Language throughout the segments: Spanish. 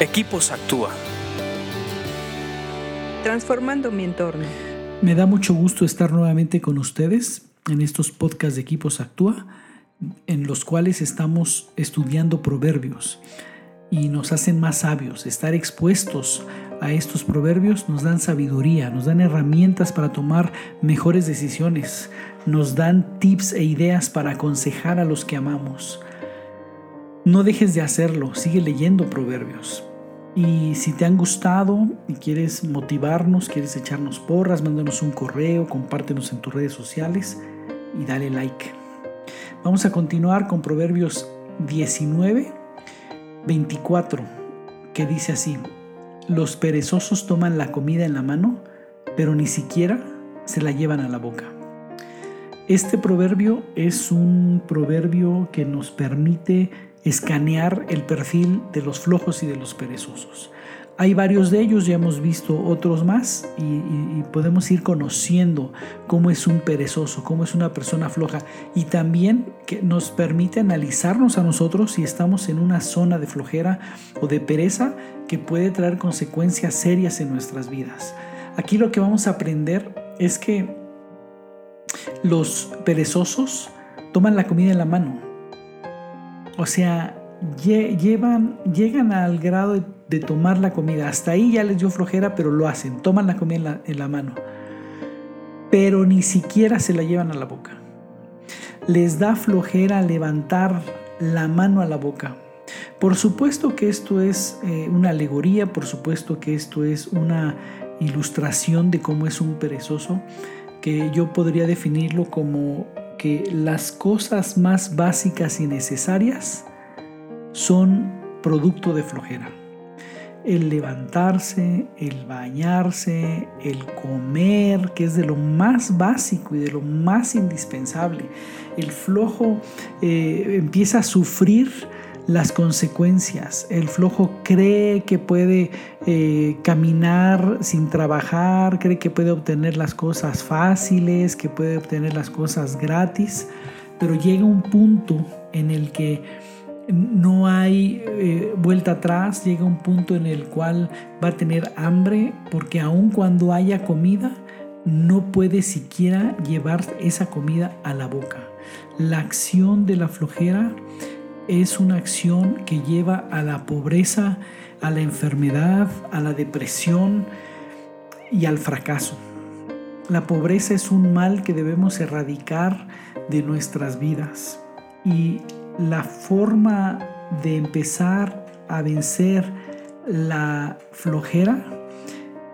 Equipos Actúa. Transformando mi entorno. Me da mucho gusto estar nuevamente con ustedes en estos podcasts de Equipos Actúa, en los cuales estamos estudiando proverbios y nos hacen más sabios. Estar expuestos a estos proverbios nos dan sabiduría, nos dan herramientas para tomar mejores decisiones, nos dan tips e ideas para aconsejar a los que amamos. No dejes de hacerlo, sigue leyendo proverbios. Y si te han gustado y quieres motivarnos, quieres echarnos porras, mándanos un correo, compártenos en tus redes sociales y dale like. Vamos a continuar con Proverbios 19, 24, que dice así, los perezosos toman la comida en la mano, pero ni siquiera se la llevan a la boca. Este proverbio es un proverbio que nos permite escanear el perfil de los flojos y de los perezosos. Hay varios de ellos, ya hemos visto otros más y, podemos ir conociendo cómo es un perezoso, cómo es una persona floja y también que nos permite analizarnos a nosotros si estamos en una zona de flojera o de pereza que puede traer consecuencias serias en nuestras vidas. Aquí lo que vamos a aprender es que los perezosos toman la comida en la mano, o sea, llevan, llegan al grado de, tomar la comida. Hasta ahí ya les dio flojera, pero lo hacen. Toman la comida en la, mano. Pero ni siquiera se la llevan a la boca. Les da flojera levantar la mano a la boca. Por supuesto que esto es eh, una alegoría, por supuesto que esto es una ilustración de cómo es un perezoso, que yo podría definirlo como que las cosas más básicas y necesarias son producto de flojera. El levantarse, el bañarse, el comer, que es de lo más básico y de lo más indispensable. El flojo eh, empieza a sufrir las consecuencias. El flojo cree que puede eh, caminar sin trabajar, cree que puede obtener las cosas fáciles, que puede obtener las cosas gratis, pero llega un punto en el que no hay eh, vuelta atrás, llega un punto en el cual va a tener hambre porque aun cuando haya comida, no puede siquiera llevar esa comida a la boca. La acción de la flojera es una acción que lleva a la pobreza, a la enfermedad, a la depresión y al fracaso. La pobreza es un mal que debemos erradicar de nuestras vidas y la forma de empezar a vencer la flojera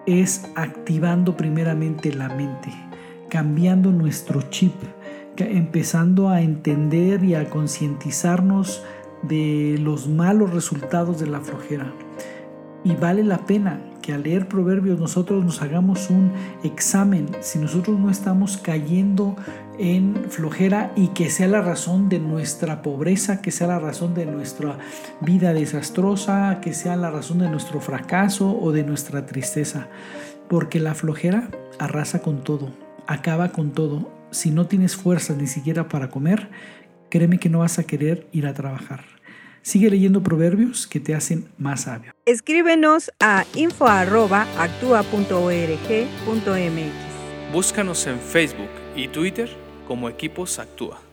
es activando primeramente la mente, cambiando nuestro chip, empezando a entender y a concientizarnos de los malos resultados de la flojera. Y vale la pena que al leer proverbios nosotros nos hagamos un examen si nosotros no estamos cayendo en flojera y que sea la razón de nuestra pobreza, que sea la razón de nuestra vida desastrosa, que sea la razón de nuestro fracaso o de nuestra tristeza. Porque la flojera arrasa con todo, acaba con todo si no tienes fuerzas ni siquiera para comer, créeme que no vas a querer ir a trabajar. Sigue leyendo proverbios que te hacen más sabio. Escríbenos a info.actua.org.mx. Búscanos en Facebook y Twitter como Equipos Actúa.